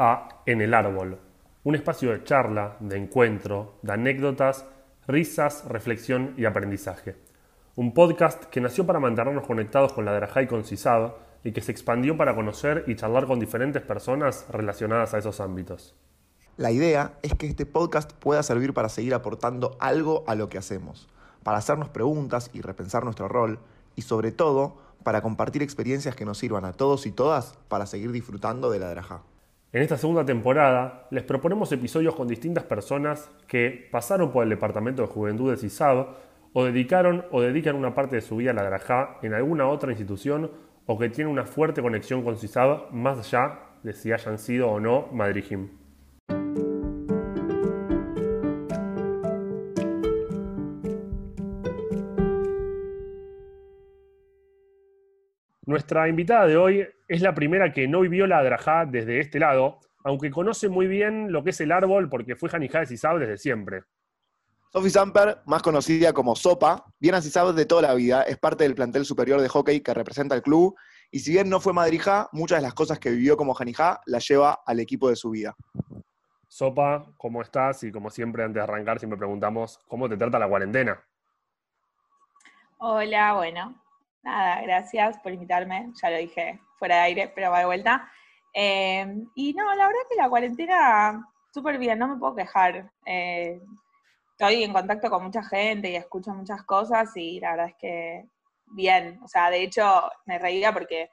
A En el Árbol, un espacio de charla, de encuentro, de anécdotas, risas, reflexión y aprendizaje. Un podcast que nació para mantenernos conectados con la Drajá y con CISAB y que se expandió para conocer y charlar con diferentes personas relacionadas a esos ámbitos. La idea es que este podcast pueda servir para seguir aportando algo a lo que hacemos, para hacernos preguntas y repensar nuestro rol y sobre todo para compartir experiencias que nos sirvan a todos y todas para seguir disfrutando de la Drajá. En esta segunda temporada les proponemos episodios con distintas personas que pasaron por el Departamento de Juventud de CISAB o dedicaron o dedican una parte de su vida a la Drajá en alguna otra institución o que tienen una fuerte conexión con CISAB más allá de si hayan sido o no Madrijim. Nuestra invitada de hoy es la primera que no vivió la Drajá desde este lado, aunque conoce muy bien lo que es el árbol porque fue Janijá de Sisab desde siempre. Sophie Samper, más conocida como Sopa, viene a Sisab de toda la vida, es parte del plantel superior de hockey que representa al club, y si bien no fue madrija, muchas de las cosas que vivió como Janijá las lleva al equipo de su vida. Sopa, ¿cómo estás? Y como siempre, antes de arrancar, siempre preguntamos, ¿cómo te trata la cuarentena? Hola, bueno, Nada, gracias por invitarme, ya lo dije fuera de aire, pero va de vuelta. Eh, y no, la verdad que la cuarentena, súper bien, no me puedo quejar. Eh, estoy en contacto con mucha gente y escucho muchas cosas y la verdad es que bien. O sea, de hecho, me reía porque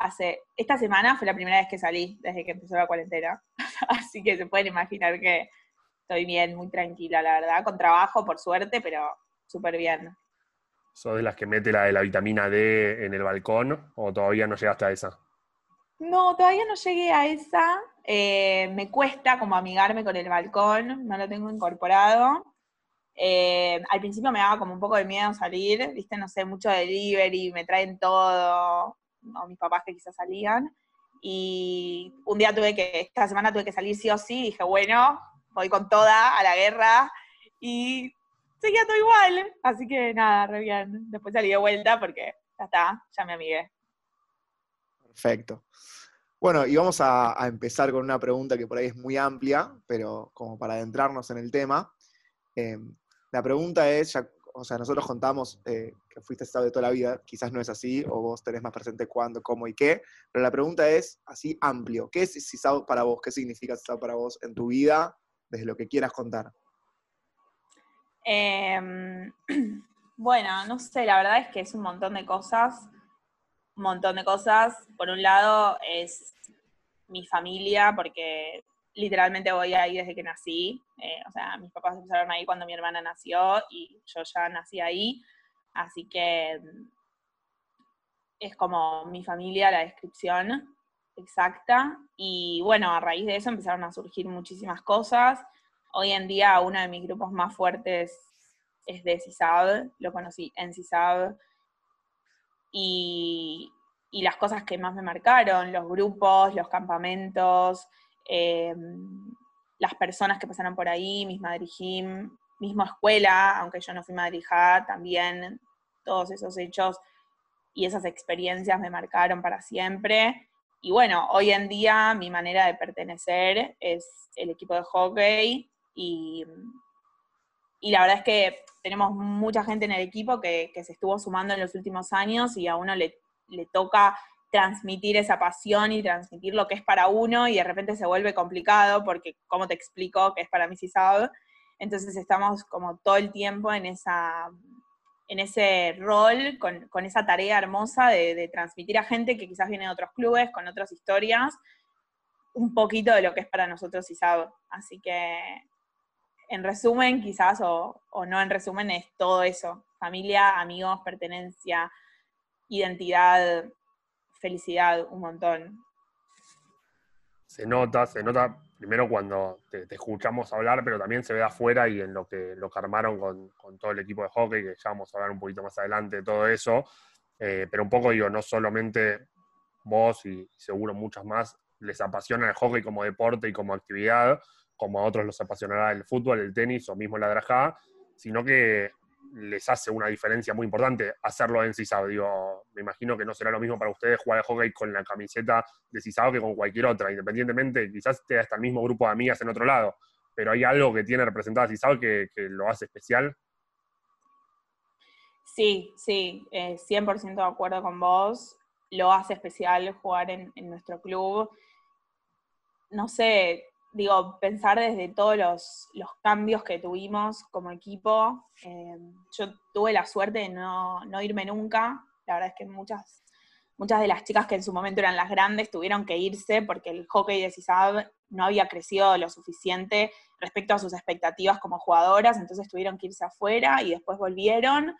hace, esta semana fue la primera vez que salí desde que empezó la cuarentena. Así que se pueden imaginar que estoy bien, muy tranquila, la verdad, con trabajo, por suerte, pero súper bien. ¿Sos de las que mete la de la vitamina D en el balcón o todavía no llegaste a esa? No, todavía no llegué a esa. Eh, me cuesta como amigarme con el balcón, no lo tengo incorporado. Eh, al principio me daba como un poco de miedo salir, viste, no sé, mucho delivery, me traen todo, o mis papás que quizás salían. Y un día tuve que, esta semana tuve que salir sí o sí, dije, bueno, voy con toda a la guerra. Y seguía todo igual. Así que nada, re bien. Después salí de vuelta porque ya está, ya me amigué. Perfecto. Bueno, y vamos a, empezar con una pregunta que por ahí es muy amplia, pero como para adentrarnos en el tema. Em, la pregunta es, ya, o sea, nosotros contamos eh, que fuiste estado de toda la vida, quizás no es así, o vos tenés más presente cuándo, cómo y qué, pero la pregunta es así amplio. ¿Qué es CISAO para vos? ¿Qué significa CISAO para vos en tu vida, desde lo que quieras contar? Em, bueno, no sé, la verdad es que es un montón de cosas. Un montón de cosas. Por un lado es mi familia, porque literalmente voy ahí desde que nací. Eh, o sea, mis papás empezaron ahí cuando mi hermana nació y yo ya nací ahí. Así que es como mi familia la descripción exacta. Y bueno, a raíz de eso empezaron a surgir muchísimas cosas. Hoy en día uno de mis grupos más fuertes es de CISAB, lo conocí en CISAB, y, las cosas que más me marcaron, los grupos, los campamentos, em, las personas que pasaron por ahí, mis madrijim, misma escuela, aunque yo no fui madrija, también todos esos hechos y esas experiencias me marcaron para siempre. Y bueno, hoy en día mi manera de pertenecer es el equipo de hockey y, la verdad es que tenemos mucha gente en el equipo que, se estuvo sumando en los últimos años y a uno le, toca transmitir esa pasión y transmitir lo que es para uno y de repente se vuelve complicado porque, como te explico, que es para mí sabe entonces estamos como todo el tiempo en esa en ese rol, con, esa tarea hermosa de, de, transmitir a gente que quizás viene de otros clubes, con otras historias, un poquito de lo que es para nosotros ISAB. Así que en resumen, quizás, o, no en resumen, es todo eso. Familia, amigos, pertenencia, identidad, felicidad, un montón. Se nota, se nota primero cuando te, escuchamos hablar, pero también se ve afuera y en lo que, lo que armaron con, todo el equipo de hockey, que ya vamos a hablar un poquito más adelante de todo eso. Eh, pero un poco digo, no solamente vos y seguro muchas más les apasiona el hockey como deporte y como actividad, como a otros los apasionará el fútbol, el tenis o mismo la drajá, sino que les hace una diferencia muy importante hacerlo en CISAO. Digo, me imagino que no será lo mismo para ustedes jugar al hockey con la camiseta de CISAO que con cualquier otra, independientemente, quizás esté hasta el mismo grupo de amigas en otro lado, pero hay algo que tiene representada CISAO que, lo hace especial. Sí, sí, 100% de acuerdo con vos. Lo hace especial jugar en nuestro club. No sé, digo, pensar desde todos los, cambios que tuvimos como equipo. Eh, yo tuve la suerte de no, irme nunca. La verdad es que muchas, muchas de las chicas que en su momento eran las grandes tuvieron que irse porque el hockey de CISAB no había crecido lo suficiente respecto a sus expectativas como jugadoras, entonces tuvieron que irse afuera y después volvieron.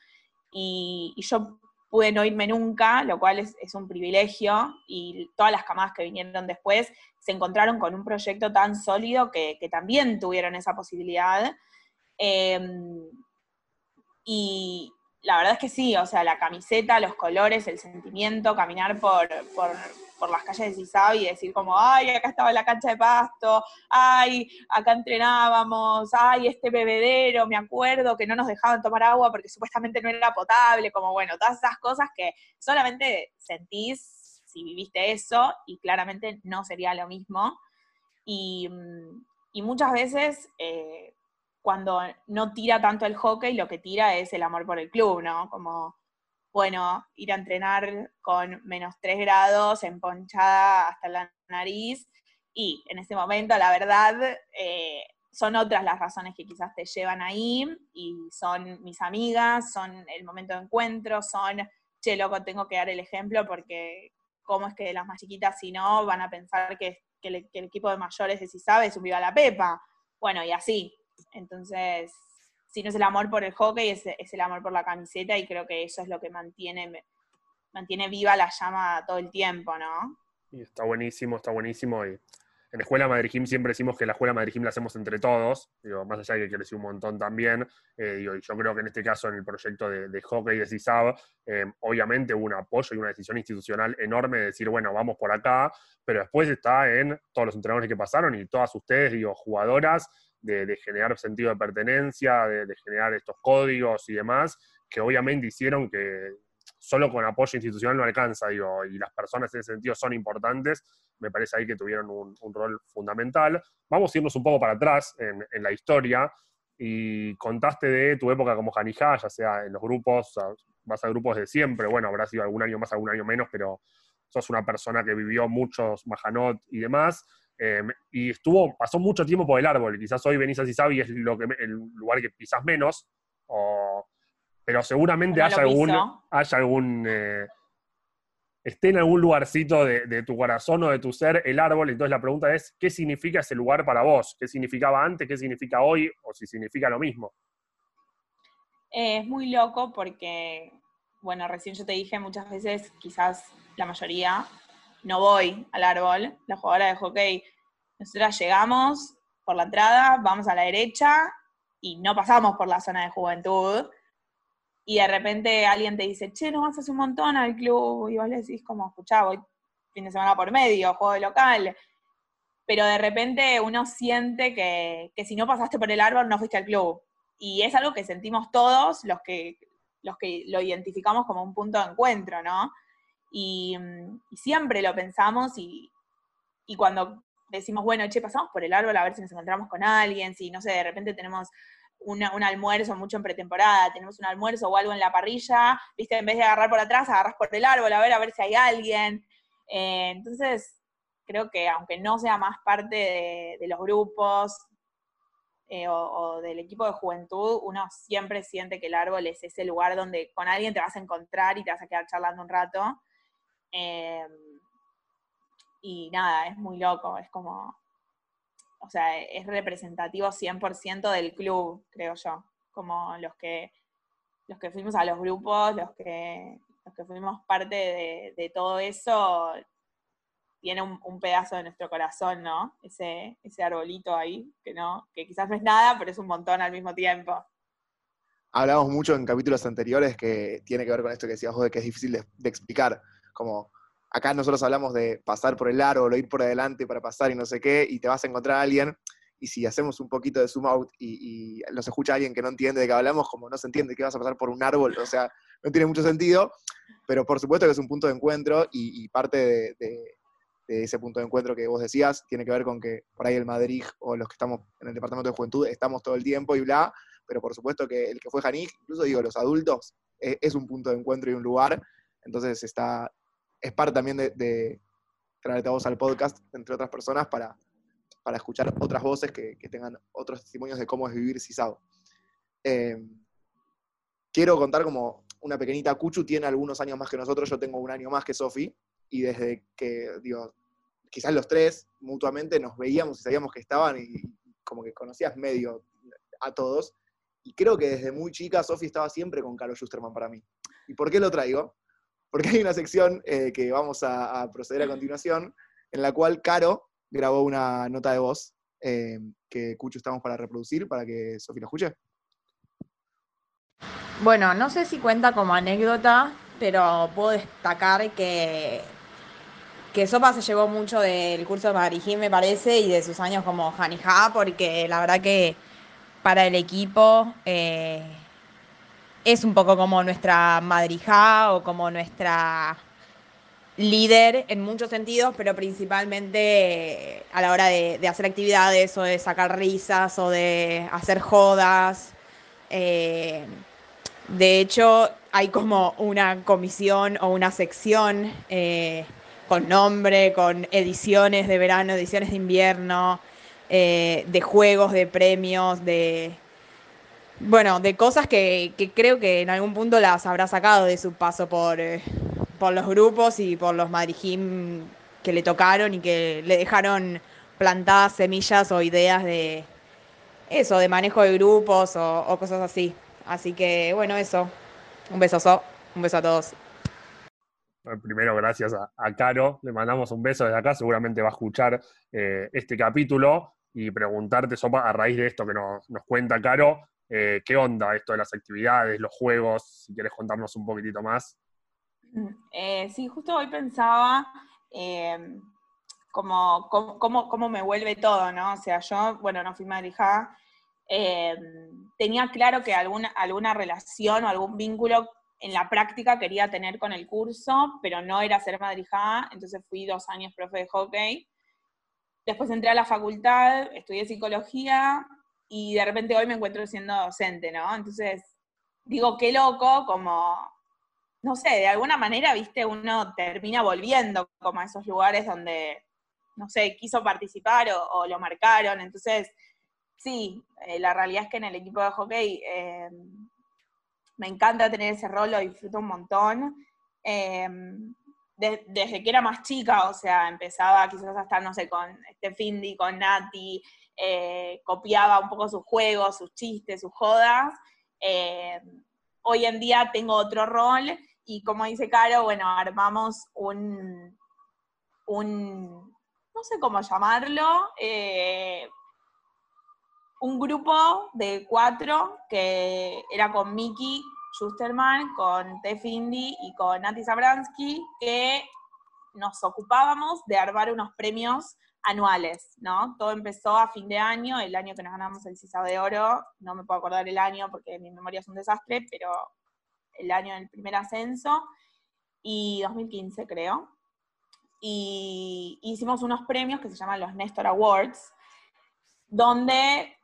Y yo pude no irme nunca, lo cual es, un privilegio, y todas las camadas que vinieron después se encontraron con un proyecto tan sólido que, también tuvieron esa posibilidad. Em, y la verdad es que sí, o sea, la camiseta, los colores, el sentimiento, caminar por, por las calles de Cisao y decir como, ay, acá estaba la cancha de pasto, ay, acá entrenábamos, ay, este bebedero, me acuerdo que no nos dejaban tomar agua porque supuestamente no era potable, como bueno, todas esas cosas que solamente sentís si viviste eso y claramente no sería lo mismo. Y, muchas veces... Eh, cuando no tira tanto el hockey, lo que tira es el amor por el club, ¿no? Como bueno, ir a entrenar con menos 3 grados, emponchada hasta la nariz, y en ese momento, la verdad, eh, son otras las razones que quizás te llevan ahí, y son mis amigas, son el momento de encuentro, son, che, loco, tengo que dar el ejemplo porque cómo es que las más chiquitas, si no, van a pensar que, el, equipo de mayores de si sabe es un viva la pepa. Bueno, y así. Entonces, si no es el amor por el hockey, es, el amor por la camiseta y creo que eso es lo que mantiene, mantiene viva la llama todo el tiempo, ¿no? Y está buenísimo, está buenísimo. Y en la Escuela Madrid Gym siempre decimos que la Escuela Madrid Gym la hacemos entre todos, digo, más allá de que creció un montón también. Eh, y yo creo que en este caso, en el proyecto de, hockey de CISAB, eh, obviamente hubo un apoyo y una decisión institucional enorme de decir, bueno, vamos por acá, pero después está en todos los entrenadores que pasaron y todas ustedes, digo, jugadoras de, generar sentido de pertenencia, de, generar estos códigos y demás, que obviamente hicieron que solo con apoyo institucional no alcanza, digo, y las personas en ese sentido son importantes, me parece ahí que tuvieron un, rol fundamental. Vamos a irnos un poco para atrás en, la historia, y contaste de tu época como Janijá, ya sea en los grupos, vas a grupos de siempre, bueno, habrá sido algún año más, algún año menos, pero sos una persona que vivió muchos Majanot y demás, Em, y estuvo, pasó mucho tiempo por el árbol. Quizás hoy venís a y es lo que, el lugar que pisas menos, pero seguramente haya algún, haya algún, eh, esté en algún lugarcito de, tu corazón o de tu ser el árbol. Entonces la pregunta es, ¿qué significa ese lugar para vos? ¿Qué significaba antes? ¿Qué significa hoy? ¿O si significa lo mismo? Eh, es muy loco porque, bueno, recién yo te dije muchas veces, quizás la mayoría, no voy al árbol, la jugadora de hockey, nosotras llegamos por la entrada, vamos a la derecha y no pasamos por la zona de juventud. Y de repente alguien te dice, che, no vas hace un montón al club. Y vos le decís, como, escuchá, voy fin de semana por medio, juego de local. Pero de repente uno siente que, que si no pasaste por el árbol no fuiste al club. Y es algo que sentimos todos los que, los que lo identificamos como un punto de encuentro, ¿no? Mm, y, siempre lo pensamos y, cuando decimos, bueno, che, pasamos por el árbol a ver si nos encontramos con alguien, si, no sé, de repente tenemos un almuerzo mucho en pretemporada, tenemos un almuerzo o algo en la parrilla, viste, en vez de agarrar por atrás, agarras por el árbol a ver, a ver si hay alguien. Eh, entonces, creo que aunque no sea más parte de, los grupos eh, o, del equipo de juventud, uno siempre siente que el árbol es ese lugar donde con alguien te vas a encontrar y te vas a quedar charlando un rato. Em, y nada, es muy loco, es como, o sea, es representativo 100% del club, creo yo, como los que, los que fuimos a los grupos, los que, los que fuimos parte de, todo eso, tiene un, pedazo de nuestro corazón, ¿no? Ese, ese arbolito ahí, que no, que quizás no es nada, pero es un montón al mismo tiempo. Hablamos mucho en capítulos anteriores que tiene que ver con esto que decías vos de que es difícil de explicar como acá nosotros hablamos de pasar por el árbol ir por adelante para pasar y no sé qué, y te vas a encontrar a alguien, y si hacemos un poquito de zoom out y, y nos escucha alguien que no entiende de qué hablamos, como no se entiende que vas a pasar por un árbol, o sea, no tiene mucho sentido, pero por supuesto que es un punto de encuentro y, parte de, ese punto de encuentro que vos decías tiene que ver con que por ahí el Madrid o los que estamos en el Departamento de Juventud estamos todo el tiempo y bla, pero por supuesto que el que fue Janik, incluso digo, los adultos, es, es un punto de encuentro y un lugar, entonces está, es parte también de, traerte a vos al podcast, entre otras personas, para, para escuchar otras voces que, tengan otros testimonios de cómo es vivir CISAO. Eh, quiero contar como una pequeñita Cuchu tiene algunos años más que nosotros, yo tengo un año más que Sofi, y desde que, digo, quizás los tres mutuamente nos veíamos y sabíamos que estaban y como que conocías medio a todos. Y creo que desde muy chica Sofi estaba siempre con Carlos Schusterman para mí. ¿Y por qué lo traigo? Porque hay una sección eh, que vamos a, proceder a continuación, en la cual Caro grabó una nota de voz eh, que Cucho estamos para reproducir, para que Sofi lo escuche. Bueno, no sé si cuenta como anécdota, pero puedo destacar que, que Sopa se llevó mucho del curso de Madrijín, me parece, y de sus años como Janijá, porque la verdad que para el equipo eh, es un poco como nuestra madrija o como nuestra líder en muchos sentidos, pero principalmente a la hora de, hacer actividades o de sacar risas o de hacer jodas. Eh, de hecho, hay como una comisión o una sección eh, con nombre, con ediciones de verano, ediciones de invierno, eh, de juegos, de premios, de bueno, de cosas que, creo que en algún punto las habrá sacado de su paso por, eh, por los grupos y por los Madrijim que le tocaron y que le dejaron plantadas semillas o ideas de eso, de manejo de grupos o, cosas así. Así que bueno, eso. Un beso, un beso a todos. Primero, gracias a, Caro. Le mandamos un beso desde acá. Seguramente va a escuchar eh, este capítulo y preguntarte, Sopa, a raíz de esto que nos, nos cuenta Caro, eh, ¿Qué onda esto de las actividades, los juegos? Si quieres contarnos un poquitito más. Mm, eh, sí, justo hoy pensaba em, cómo, me vuelve todo, ¿no? O sea, yo, bueno, no fui madrija, em, tenía claro que alguna, alguna relación o algún vínculo en la práctica quería tener con el curso, pero no era ser madrija, entonces fui dos años profe de hockey. Después entré a la facultad, estudié psicología y de repente hoy me encuentro siendo docente, ¿no? Entonces, digo, qué loco, como, no sé, de alguna manera, viste, uno termina volviendo como a esos lugares donde, no sé, quiso participar o, lo marcaron. Entonces, sí, eh, la realidad es que en el equipo de hockey eh, me encanta tener ese rol, lo disfruto un montón. Eh, desde que era más chica, o sea, empezaba quizás a estar, no sé, con este Findy, con Nati, eh, copiaba un poco sus juegos, sus chistes, sus jodas. Eh, hoy en día tengo otro rol y como dice Caro, bueno, armamos un, un no sé cómo llamarlo, eh, un grupo de cuatro que era con Miki Schusterman, con Tef Indy y con Nati Zabransky, que nos ocupábamos de armar unos premios anuales, ¿no? Todo empezó a fin de año, el año que nos ganamos el CISA de Oro, no me puedo acordar el año porque mi memoria es un desastre, pero el año del primer ascenso, y 2015 creo. Y hicimos unos premios que se llaman los Nestor Awards, donde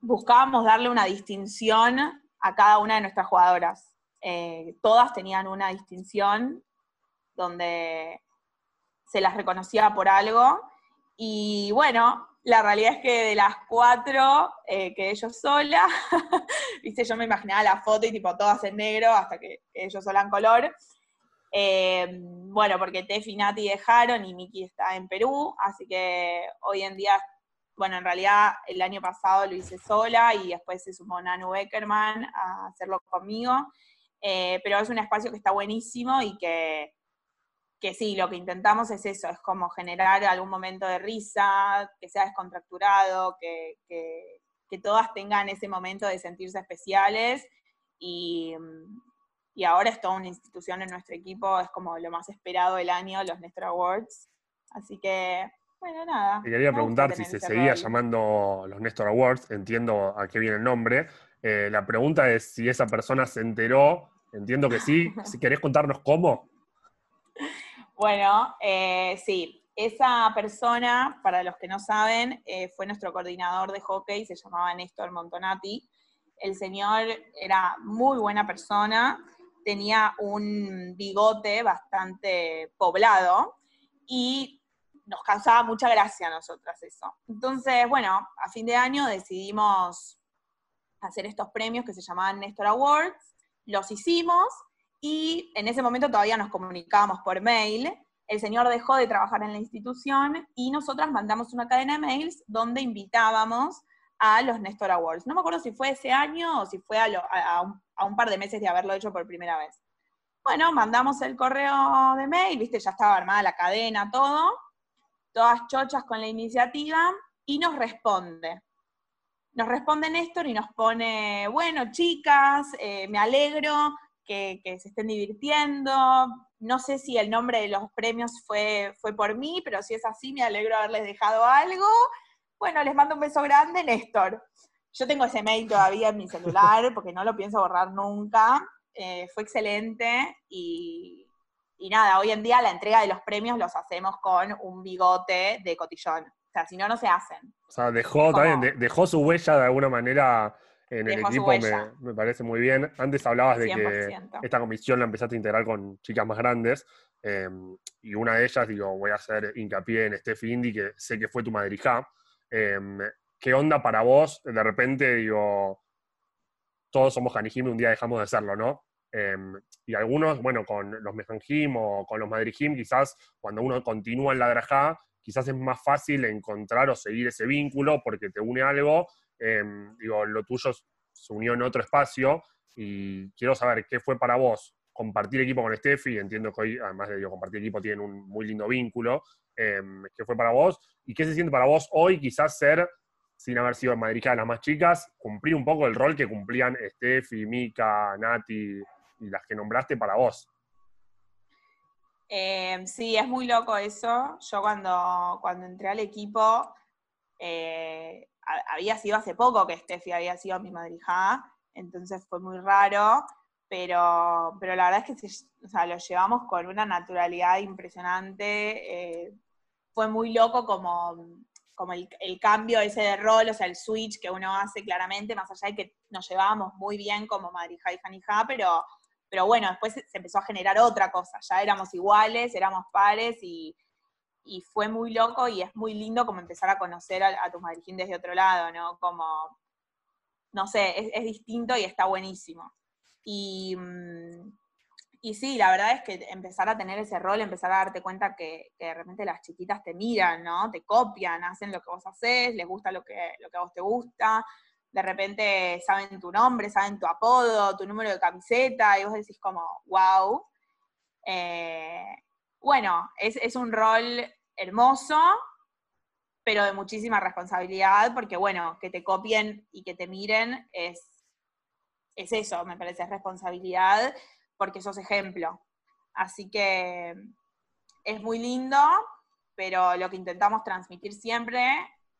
buscábamos darle una distinción a cada una de nuestras jugadoras. Eh, todas tenían una distinción donde se las reconocía por algo y bueno, la realidad es que de las cuatro eh, quedé yo sola. Viste, yo me imaginaba la foto y tipo todas en negro hasta que quedé yo sola en color. Eh, bueno, porque Tefi y Nati dejaron y Miki está en Perú, así que hoy en día, bueno, en realidad el año pasado lo hice sola y después se sumó Nanu Beckerman a hacerlo conmigo. Eh, pero es un espacio que está buenísimo y que que sí, lo que intentamos es eso, es como generar algún momento de risa, que sea descontracturado, que, todas tengan ese momento de sentirse especiales y, ahora es toda una institución en nuestro equipo, es como lo más esperado del año, los Nestor Awards. Así que Bueno, nada. Te quería preguntar si se seguía llamando los Néstor Awards, entiendo a qué viene el nombre. Eh, la pregunta es si esa persona se enteró, entiendo que sí. Si querés contarnos cómo. Bueno, eh, sí, esa persona, para los que no saben, eh, fue nuestro coordinador de hockey, se llamaba Néstor Montonati. El señor era muy buena persona, tenía un bigote bastante poblado y nos causaba mucha gracia a nosotras eso. Entonces, bueno, a fin de año decidimos hacer estos premios que se llamaban Néstor Awards, los hicimos y en ese momento todavía nos comunicábamos por mail. El señor dejó de trabajar en la institución y nosotras mandamos una cadena de mails donde invitábamos a los Néstor Awards. No me acuerdo si fue ese año o si fue a, un, a un par de meses de haberlo hecho por primera vez. Bueno, mandamos el correo de mail, viste, ya estaba armada la cadena, todo, todas chochas con la iniciativa, y nos responde. Nos responde Néstor y nos pone, bueno, chicas, eh, me alegro que, se estén divirtiendo. No sé si el nombre de los premios fue, fue por mí, pero si es así, me alegro haberles dejado algo. Bueno, les mando un beso grande, Néstor. Yo tengo ese mail todavía en mi celular porque no lo pienso borrar nunca. Eh, fue excelente y, y nada, hoy en día la entrega de los premios los hacemos con un bigote de cotillón. O sea, si no, no se hacen. O sea, dejó, Como- también, de- dejó su huella de alguna manera en el Dejó equipo, me, parece muy bien. Antes hablabas de que 100%. esta comisión la empezaste a integrar con chicas más grandes, eh, y una de ellas, digo, voy a hacer hincapié en Steffi Indy, que sé que fue tu madrija. Eh, ¿Qué onda para vos? De repente, digo, todos somos Hanijim y un día dejamos de serlo, ¿no? Eh, y algunos, bueno, con los Mejanjim o con los Madrijim, quizás cuando uno continúa en la Drajá, quizás es más fácil encontrar o seguir ese vínculo porque te une algo. Eh, digo, lo tuyo se unió en otro espacio y quiero saber qué fue para vos compartir equipo con Steffi. Entiendo que hoy, además de digo, compartir equipo, tienen un muy lindo vínculo. Eh, ¿Qué fue para vos? ¿Y qué se siente para vos hoy quizás ser, sin haber sido madrija de las más chicas, cumplir un poco el rol que cumplían Steffi, Mika, Nati y las que nombraste para vos? Eh, sí, es muy loco eso. Yo cuando, cuando entré al equipo, eh, ha- había sido hace poco que Steffi había sido mi madrija, entonces fue muy raro, pero, pero la verdad es que o sea, lo llevamos con una naturalidad impresionante. eh, fue muy loco como, como el, cambio ese de rol, o sea, el switch que uno hace claramente, más allá de que nos llevábamos muy bien como madrija y janija, pero pero bueno, después se empezó a generar otra cosa, ya éramos iguales, éramos pares y, y fue muy loco y es muy lindo como empezar a conocer a, tus madrijín desde otro lado, ¿no? Como, no sé, es, es distinto y está buenísimo. Y, mm, y sí, la verdad es que empezar a tener ese rol, empezar a darte cuenta que, que de repente las chiquitas te miran, ¿no? Te copian, hacen lo que vos haces, les gusta lo que, lo que a vos te gusta, de repente saben tu nombre, saben tu apodo, tu número de camiseta, y vos decís como, wow. bueno, es, es un rol hermoso, pero de muchísima responsabilidad, porque bueno, que te copien y que te miren es, es eso, me parece, es responsabilidad, porque sos ejemplo. Así que es muy lindo, pero lo que intentamos transmitir siempre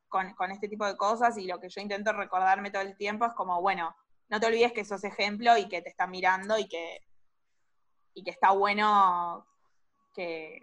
con, con este tipo de cosas y lo que yo intento recordarme todo el tiempo es como, bueno, no te olvides que sos ejemplo y que te están mirando y que, y que está bueno que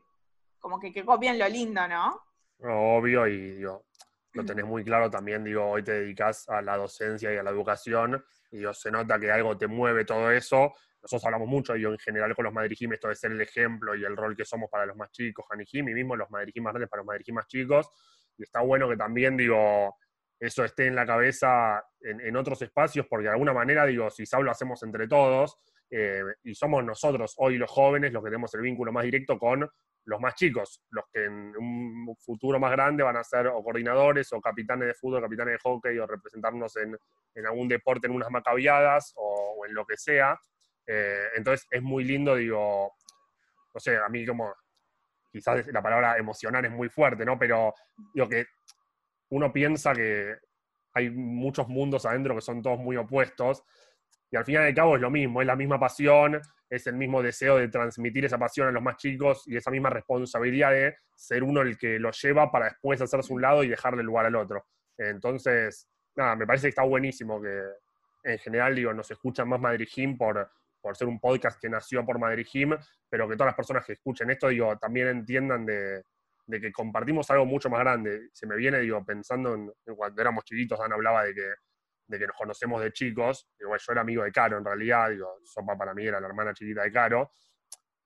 como que, que copien lo lindo, ¿no? Obvio, y digo, lo tenés muy claro también, digo, hoy te dedicas a la docencia y a la educación, y digo, se nota que algo te mueve todo eso. Nosotros hablamos mucho, digo, en general con los madrijim, esto de ser el ejemplo y el rol que somos para los más chicos, Hanijim, y mismo los madrijim más grandes para los madrijim más chicos. Y está bueno que también, digo, eso esté en la cabeza en, otros espacios, porque de alguna manera, digo, si lo hacemos entre todos, eh, y somos nosotros, hoy los jóvenes, los que tenemos el vínculo más directo con los más chicos, los que en un futuro más grande van a ser o coordinadores o capitanes de fútbol, capitanes de hockey o representarnos en, en algún deporte en unas macabiadas o, o en lo que sea. Eh, entonces es muy lindo, digo, no sé, a mí como, quizás la palabra emocionar es muy fuerte, ¿no? Pero digo que uno piensa que hay muchos mundos adentro que son todos muy opuestos y al final y al cabo es lo mismo, es la misma pasión, es el mismo deseo de transmitir esa pasión a los más chicos y esa misma responsabilidad de ser uno el que lo lleva para después hacerse un lado y dejarle lugar al otro. Entonces, nada, me parece que está buenísimo que en general, digo, nos escuchan más Madrid Gym por, por ser un podcast que nació por Madrid Gym, pero que todas las personas que escuchen esto, digo, también entiendan de, que compartimos algo mucho más grande. Se me viene, digo, pensando en, cuando éramos chiquitos, Dan hablaba de que de que nos conocemos de chicos. Igual yo era amigo de Caro, en realidad, digo, Sopa para mí era la hermana chiquita de Caro.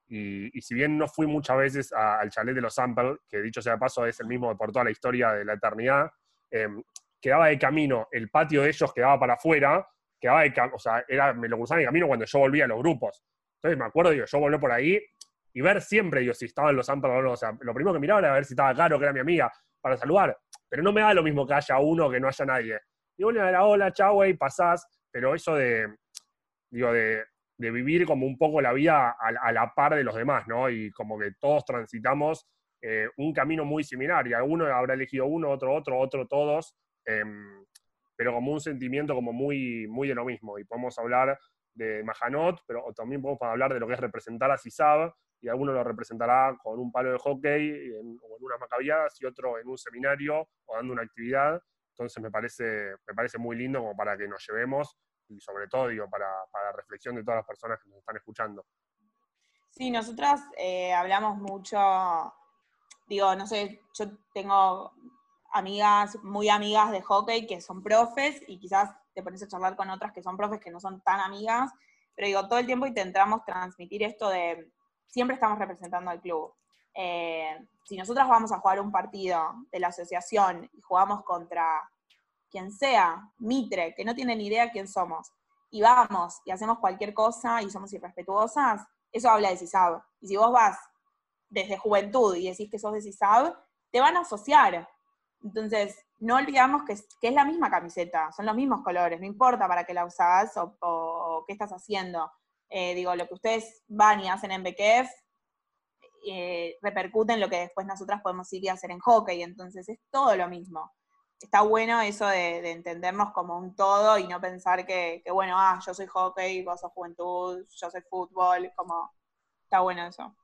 Y, si bien no fui muchas veces al chalet de los Sample, que dicho sea de paso es el mismo por toda la historia de la eternidad, em, quedaba de camino, el patio de ellos quedaba para afuera, quedaba de o sea, era, me lo cruzaba de camino cuando yo volvía a los grupos. Entonces me acuerdo, digo, yo volví por ahí y ver siempre, digo, si estaban los Sample o sea, lo primero que miraba era ver si estaba Caro, que era mi amiga, para saludar. Pero no me da lo mismo que haya uno que no haya nadie y bueno, era hola, chao, güey, pasás, pero eso de, digo, de, vivir como un poco la vida a, la par de los demás, ¿no? Y como que todos transitamos eh, un camino muy similar, y alguno habrá elegido uno, otro, otro, otro, todos, em, pero como un sentimiento como muy, muy de lo mismo, y podemos hablar de Majanot, pero también podemos hablar de lo que es representar a CISAB, y alguno lo representará con un palo de hockey o en unas macabiadas y otro en un seminario o dando una actividad. Entonces me parece, me parece muy lindo como para que nos llevemos y sobre todo digo, para, la reflexión de todas las personas que nos están escuchando. Sí, nosotras eh, hablamos mucho, digo, no sé, yo tengo amigas, muy amigas de hockey que son profes y quizás te pones a charlar con otras que son profes que no son tan amigas, pero digo, todo el tiempo intentamos transmitir esto de siempre estamos representando al club. Eh, si nosotros vamos a jugar un partido de la asociación y jugamos contra quien sea, Mitre, que no tiene ni idea quién somos, y vamos y hacemos cualquier cosa y somos irrespetuosas, eso habla de CISAB. Y si vos vas desde juventud y decís que sos de CISAB, te van a asociar. Entonces, no olvidamos que es, que es la misma camiseta, son los mismos colores, no importa para qué la usás o, qué estás haciendo. Eh, digo, lo que ustedes van y hacen en BKF eh, repercute en lo que después nosotras podemos ir y hacer en hockey, entonces es todo lo mismo. Está bueno eso de, entendernos como un todo y no pensar que, bueno, ah, yo soy hockey, vos sos juventud, yo soy fútbol, como, está bueno eso.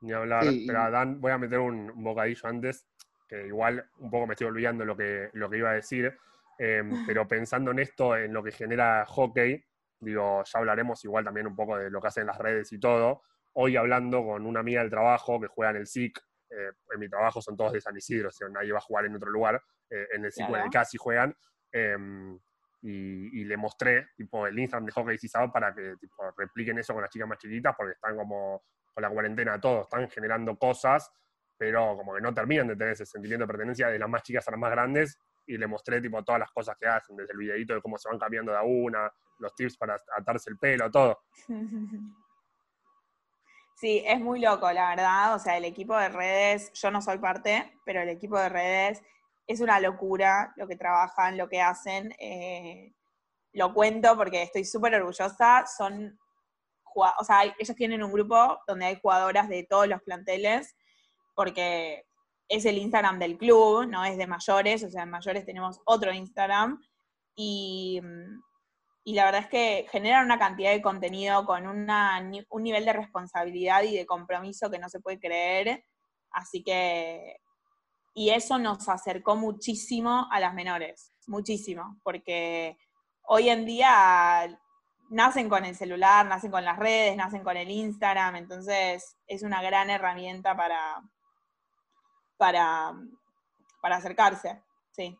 Ni hablar, pero Dan, voy a meter un, bocadillo antes, que igual un poco me estoy olvidando lo que, lo que iba a decir, em, pero pensando en esto, en lo que genera hockey, digo, ya hablaremos igual también un poco de lo que hacen las redes y todo, hoy hablando con una amiga del trabajo que juega en el SIC, eh, en mi trabajo son todos de San Isidro, o sea, nadie va a jugar en otro lugar, eh, en el SIC o en el CASI juegan, em, y, le mostré tipo, el Instagram de Hockey Cisado para que tipo, repliquen eso con las chicas más chiquitas, porque están como con la cuarentena todos, están generando cosas, pero como que no terminan de tener ese sentimiento de pertenencia de las más chicas a las más grandes, y le mostré tipo todas las cosas que hacen, desde el videito de cómo se van cambiando de una, los tips para atarse el pelo, todo. Sí, es muy loco, la verdad. O sea, el equipo de redes, yo no soy parte, pero el equipo de redes es una locura lo que trabajan, lo que hacen. Eh, lo cuento porque estoy súper orgullosa. Son, o sea, ellos tienen un grupo donde hay jugadoras de todos los planteles, porque es el Instagram del club, no es de mayores, o sea, en mayores tenemos otro Instagram. Y mm, y la verdad es que generan una cantidad de contenido con una, un nivel de responsabilidad y de compromiso que no se puede creer. Así que, y eso nos acercó muchísimo a las menores, muchísimo, porque hoy en día nacen con el celular, nacen con las redes, nacen con el Instagram, entonces es una gran herramienta para, para, para acercarse, sí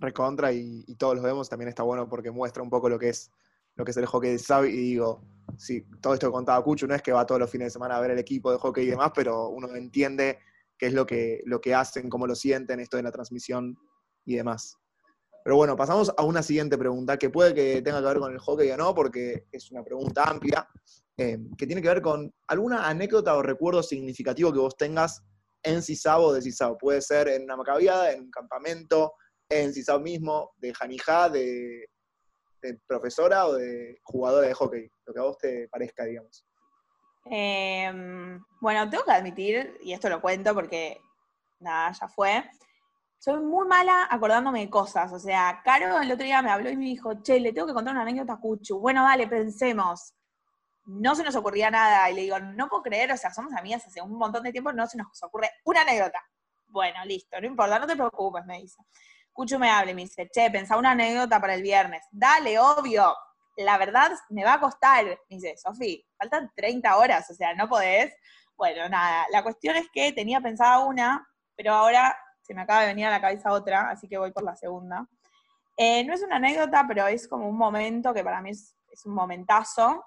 recontra y, todos los vemos, también está bueno porque muestra un poco lo que es lo que el hockey de Sabi y digo, sí, todo esto que contaba Cucho, no es que va todos los fines de semana a ver el equipo de hockey y demás, pero uno entiende qué es lo que, lo que hacen, cómo lo sienten, esto de la transmisión y demás. Pero bueno, pasamos a una siguiente pregunta que puede que tenga que ver con el hockey o no, porque es una pregunta amplia, eh, que tiene que ver con alguna anécdota o recuerdo significativo que vos tengas en Cisabo de Cisabo. Puede ser en una macabiada, en un campamento, en CISAO mismo, de Janijá, de, profesora o de jugadora de hockey, lo que a vos te parezca, digamos. Em, bueno, tengo que admitir, y esto lo cuento porque nada, ya fue. Soy muy mala acordándome de cosas. O sea, Caro el otro día me habló y me dijo, che, le tengo que contar una anécdota a Cuchu. Bueno, dale, pensemos. No se nos ocurría nada. Y le digo, no puedo creer, o sea, somos amigas hace un montón de tiempo, no se nos ocurre una anécdota. Bueno, listo, no importa, no te preocupes, me dice. Cucho me habla y me dice, che, pensá una anécdota para el viernes. Dale, obvio. La verdad, me va a costar. Me dice, Sofi, faltan 30 horas, o sea, no podés. Bueno, nada, la cuestión es que tenía pensada una, pero ahora se me acaba de venir a la cabeza otra, así que voy por la segunda. Eh, no es una anécdota, pero es como un momento que para mí es, un momentazo.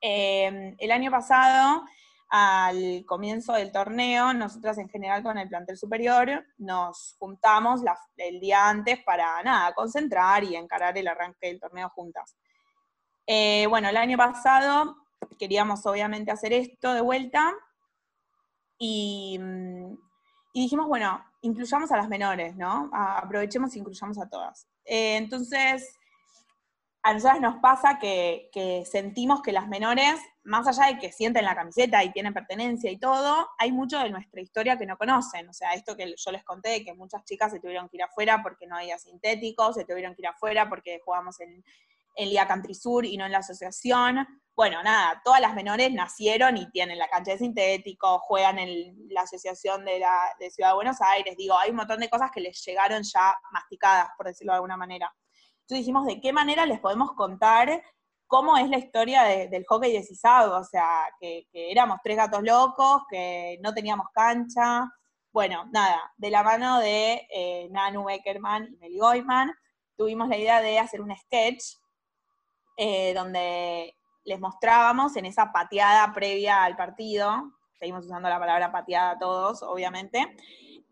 Eh, el año pasado al comienzo del torneo, nosotras en general con el plantel superior nos juntamos el día antes para nada, concentrar y encarar el arranque del torneo juntas. Eh, bueno, el año pasado queríamos obviamente hacer esto de vuelta y, mm, dijimos, bueno, incluyamos a las menores, ¿no? aprovechemos e incluyamos a todas. Eh, entonces, a nosotras nos pasa que, sentimos que las menores, más allá de que sienten la camiseta y tienen pertenencia y todo, hay mucho de nuestra historia que no conocen. O sea, esto que yo les conté, que muchas chicas se tuvieron que ir afuera porque no había sintéticos, se tuvieron que ir afuera porque jugamos en, en Liga Country Sur y no en la asociación. Bueno, nada, todas las menores nacieron y tienen la cancha de sintético, juegan en la asociación de, la, de Ciudad de Buenos Aires. Digo, hay un montón de cosas que les llegaron ya masticadas, por decirlo de alguna manera. Entonces dijimos, ¿de qué manera les podemos contar cómo es la historia del hockey de O sea, que, éramos tres gatos locos, que no teníamos cancha. Bueno, nada, de la mano de eh, Nanu Beckerman y Meli Goyman, tuvimos la idea de hacer un sketch eh, donde les mostrábamos en esa pateada previa al partido, seguimos usando la palabra pateada todos, obviamente,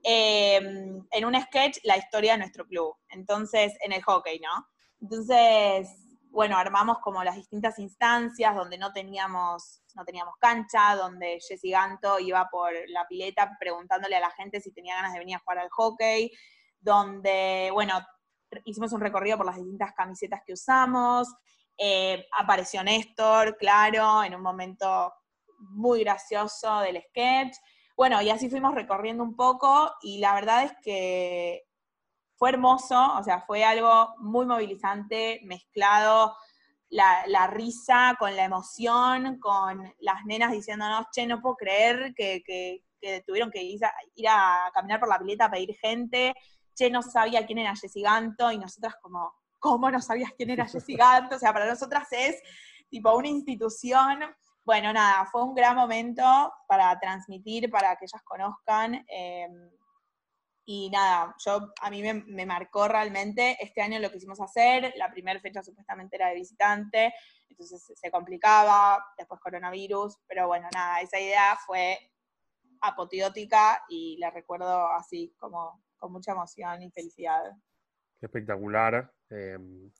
Em, en un sketch la historia de nuestro club. Entonces, en el hockey, ¿no? Entonces, bueno, armamos como las distintas instancias donde no teníamos, no teníamos cancha, donde Jessy Ganto iba por la pileta preguntándole a la gente si tenía ganas de venir a jugar al hockey, donde, bueno, hicimos un recorrido por las distintas camisetas que usamos, eh, apareció Néstor, claro, en un momento muy gracioso del sketch. Bueno, y así fuimos recorriendo un poco y la verdad es que fue hermoso, o sea, fue algo muy movilizante, mezclado la, risa con la emoción, con las nenas diciéndonos, che, no puedo creer que, tuvieron que ir a, caminar por la pileta a pedir gente, che, no sabía quién era Jessy Ganto, y nosotras como, ¿cómo no sabías quién era Jessy Ganto? O sea, para nosotras es tipo una institución bueno, nada, fue un gran momento para transmitir, para que ellas conozcan. Em, y nada, yo a mí me, marcó realmente este año lo que hicimos hacer. La primera fecha supuestamente era de visitante, entonces se complicaba, después coronavirus, pero bueno, nada, esa idea fue apoteótica y la recuerdo así, como con mucha emoción y felicidad. espectacular. Em,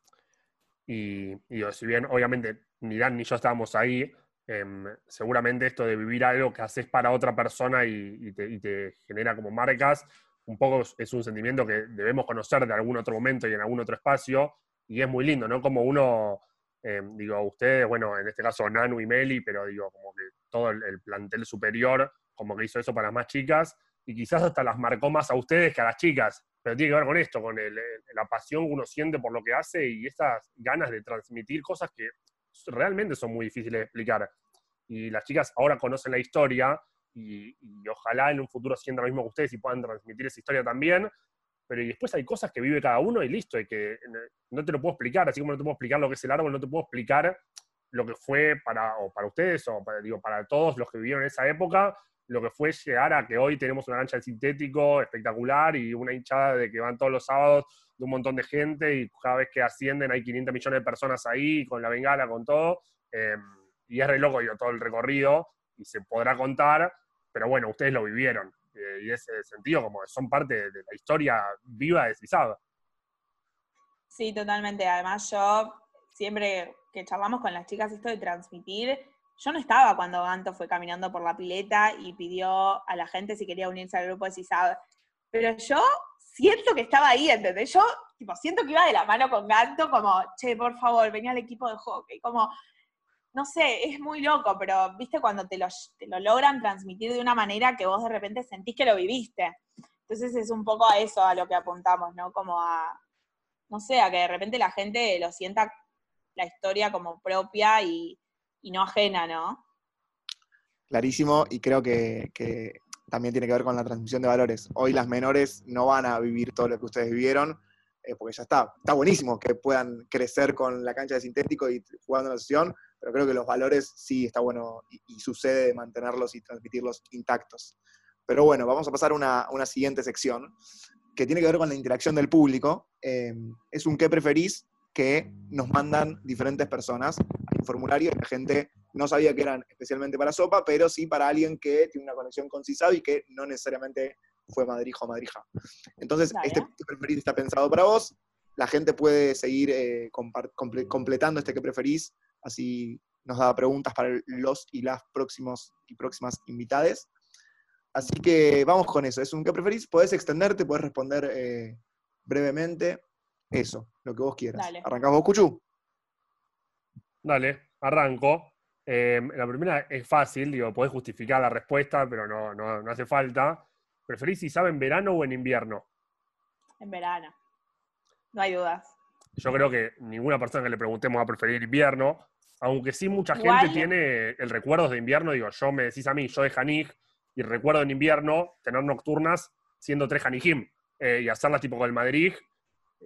y, y, si bien obviamente Dan ni yo estábamos ahí, Em, seguramente esto de vivir algo que haces para otra persona y, te, genera como marcas, un poco es un sentimiento que debemos conocer de algún otro momento y en algún otro espacio, y es muy lindo, ¿no? Como uno, em, digo, ustedes, bueno, en este caso Nanu y Meli, pero digo, como que todo el, plantel superior, como que hizo eso para las más chicas, y quizás hasta las marcó más a ustedes que a las chicas, pero tiene que ver con esto, con la pasión que uno siente por lo que hace y estas ganas de transmitir cosas que realmente son muy difíciles de explicar. Y las chicas ahora conocen la historia y, ojalá en un futuro sientan lo mismo que ustedes y puedan transmitir esa historia también. Pero después hay cosas que vive cada uno y listo, y que no te lo puedo explicar, así como no te puedo explicar lo que es el árbol, no te puedo explicar lo que fue para, o para ustedes, o para, digo, para todos los que vivieron en esa época, lo que fue llegar a que hoy tenemos una cancha de sintético espectacular y una hinchada de que van todos los sábados de un montón de gente y cada vez que ascienden hay 500 millones de personas ahí con la bengala, con todo. Em, y es re loco todo el recorrido y se podrá contar, pero bueno, ustedes lo vivieron. Eh, y ese sentido como son parte de, la historia viva de Cisada. Sí, totalmente. Además yo siempre que charlamos con las chicas esto de transmitir, yo no estaba cuando Ganto fue caminando por la pileta y pidió a la gente si quería unirse al grupo de CISAB. Pero yo siento que estaba ahí, ¿entendés? Yo tipo, siento que iba de la mano con Ganto, como, che, por favor, venía al equipo de hockey. Como, no sé, es muy loco, pero viste cuando te lo, lo logran transmitir de una manera que vos de repente sentís que lo viviste. Entonces es un poco a eso a lo que apuntamos, ¿no? Como a, no sé, a que de repente la gente lo sienta la historia como propia y, y no ajena, ¿no? Clarísimo, y creo que, también tiene que ver con la transmisión de valores. Hoy las menores no van a vivir todo lo que ustedes vivieron, eh, porque ya está. Está buenísimo que puedan crecer con la cancha de sintético y jugando en la sesión, pero creo que los valores sí está bueno y, y sucede de mantenerlos y transmitirlos intactos. Pero bueno, vamos a pasar a una, una siguiente sección que tiene que ver con la interacción del público. Eh, es un qué preferís que nos mandan diferentes personas. Formulario y la gente no sabía que eran especialmente para Sopa, pero sí para alguien que tiene una conexión con CISAB y que no necesariamente fue madrijo o madrija. Entonces, Dale. este qué preferís está pensado para vos. La gente puede seguir eh, comple- completando este que preferís, así nos da preguntas para los y las próximos y próximas invitades. Así que vamos con eso. Es un que preferís. Podés extenderte, podés responder eh, brevemente. Eso, lo que vos quieras. Dale. Vos, Cuchu. Dale, arranco. Eh, la primera es fácil, digo, podés justificar la respuesta, pero no, no, no hace falta. ¿Preferís si sabe en verano o en invierno? En verano. No hay dudas. Yo creo que ninguna persona que le preguntemos va a preferir invierno, aunque sí mucha Igual- gente tiene el recuerdo de invierno. Digo, yo me decís a mí, yo de Janig, y recuerdo en invierno tener nocturnas siendo tres Janijim eh, y hacerlas tipo con el Madrid,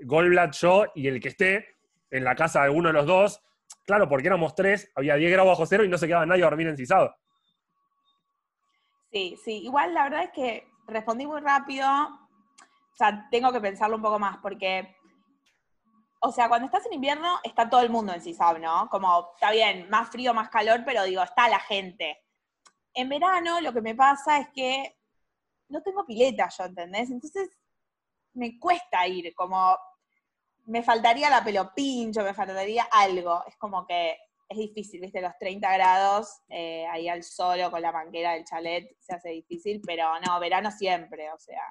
Goldblatt, yo y el que esté en la casa de alguno de los dos. Claro, porque éramos tres, había 10 grados bajo cero y no se quedaba nadie a dormir encisado. Sí, sí. Igual la verdad es que respondí muy rápido. O sea, tengo que pensarlo un poco más porque, o sea, cuando estás en invierno está todo el mundo en CISAB, ¿no? Como, está bien, más frío, más calor, pero digo, está la gente. En verano lo que me pasa es que no tengo pileta yo, ¿entendés? Entonces me cuesta ir, como me faltaría la pelo pincho, me faltaría algo. Es como que es difícil, ¿viste? Los 30 grados eh, ahí al solo con la manguera del chalet se hace difícil, pero no, verano siempre, o sea,